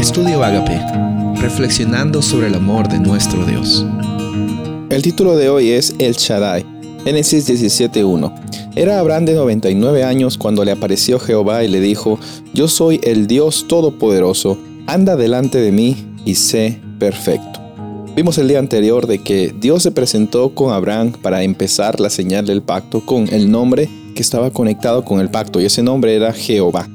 Estudio Agape, reflexionando sobre el amor de nuestro Dios. El título de hoy es El Shaddai, Génesis 17.1. Era Abraham de 99 años cuando le apareció Jehová y le dijo, Yo soy el Dios Todopoderoso, anda delante de mí y sé perfecto. Vimos el día anterior de que Dios se presentó con Abraham para empezar la señal del pacto con el nombre que estaba conectado con el pacto y ese nombre era Jehová.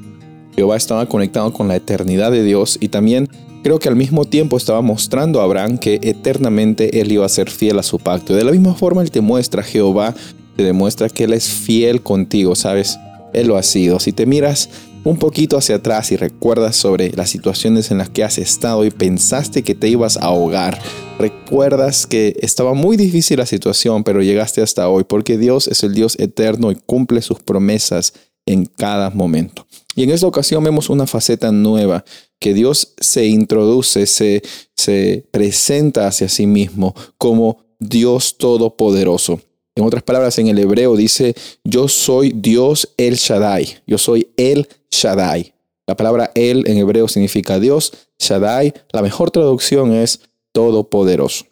Jehová estaba conectado con la eternidad de Dios y también creo que al mismo tiempo estaba mostrando a Abraham que eternamente él iba a ser fiel a su pacto. De la misma forma él te muestra, Jehová te demuestra que él es fiel contigo, ¿sabes? Él lo ha sido. Si te miras un poquito hacia atrás y recuerdas sobre las situaciones en las que has estado y pensaste que te ibas a ahogar, recuerdas que estaba muy difícil la situación, pero llegaste hasta hoy, porque Dios es el Dios eterno y cumple sus promesas en cada momento. Y en esta ocasión vemos una faceta nueva, que Dios se introduce, se, se presenta hacia sí mismo como Dios Todopoderoso. En otras palabras, en el hebreo dice, yo soy Dios El Shaddai, yo soy El Shaddai. La palabra El en hebreo significa Dios, Shaddai, la mejor traducción es Todopoderoso.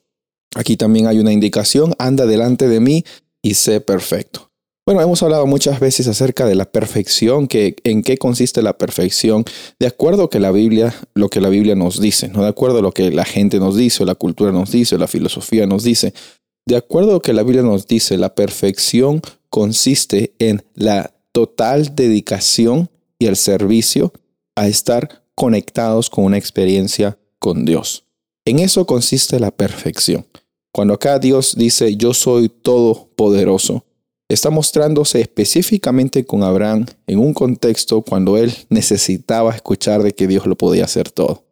Aquí también hay una indicación, anda delante de mí y sé perfecto. Bueno, hemos hablado muchas veces acerca de la perfección, que en qué consiste la perfección, de acuerdo a que la Biblia, lo que la Biblia nos dice, no de acuerdo a lo que la gente nos dice, o la cultura nos dice, o la filosofía nos dice. De acuerdo a lo que la Biblia nos dice, la perfección consiste en la total dedicación y el servicio a estar conectados con una experiencia con Dios. En eso consiste la perfección. Cuando acá Dios dice, yo soy todopoderoso, está mostrándose específicamente con Abraham en un contexto cuando él necesitaba escuchar de que Dios lo podía hacer todo.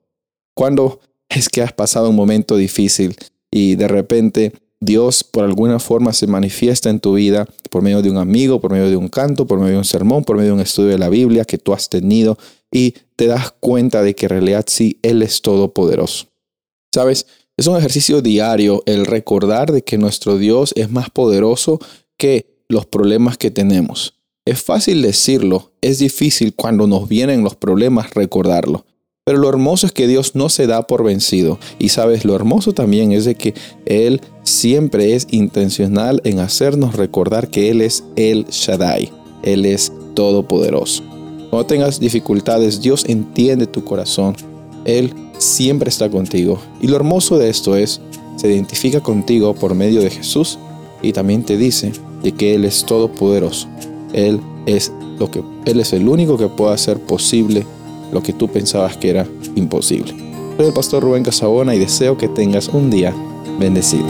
Cuando es que has pasado un momento difícil y de repente Dios por alguna forma se manifiesta en tu vida por medio de un amigo, por medio de un canto, por medio de un sermón, por medio de un estudio de la Biblia que tú has tenido y te das cuenta de que en realidad sí, Él es todopoderoso. ¿Sabes? Es un ejercicio diario el recordar de que nuestro Dios es más poderoso que los problemas que tenemos. Es fácil decirlo, es difícil cuando nos vienen los problemas recordarlo. Pero lo hermoso es que Dios no se da por vencido. Y sabes, lo hermoso también es de que Él siempre es intencional en hacernos recordar que Él es el Shaddai. Él es todopoderoso. Cuando tengas dificultades, Dios entiende tu corazón. Él siempre está contigo. Y lo hermoso de esto es, se identifica contigo por medio de Jesús y también te dice de que Él es todopoderoso. Él es, lo que, Él es el único que puede hacer posible lo que tú pensabas que era imposible. Soy el pastor Rubén Casabona y deseo que tengas un día bendecido.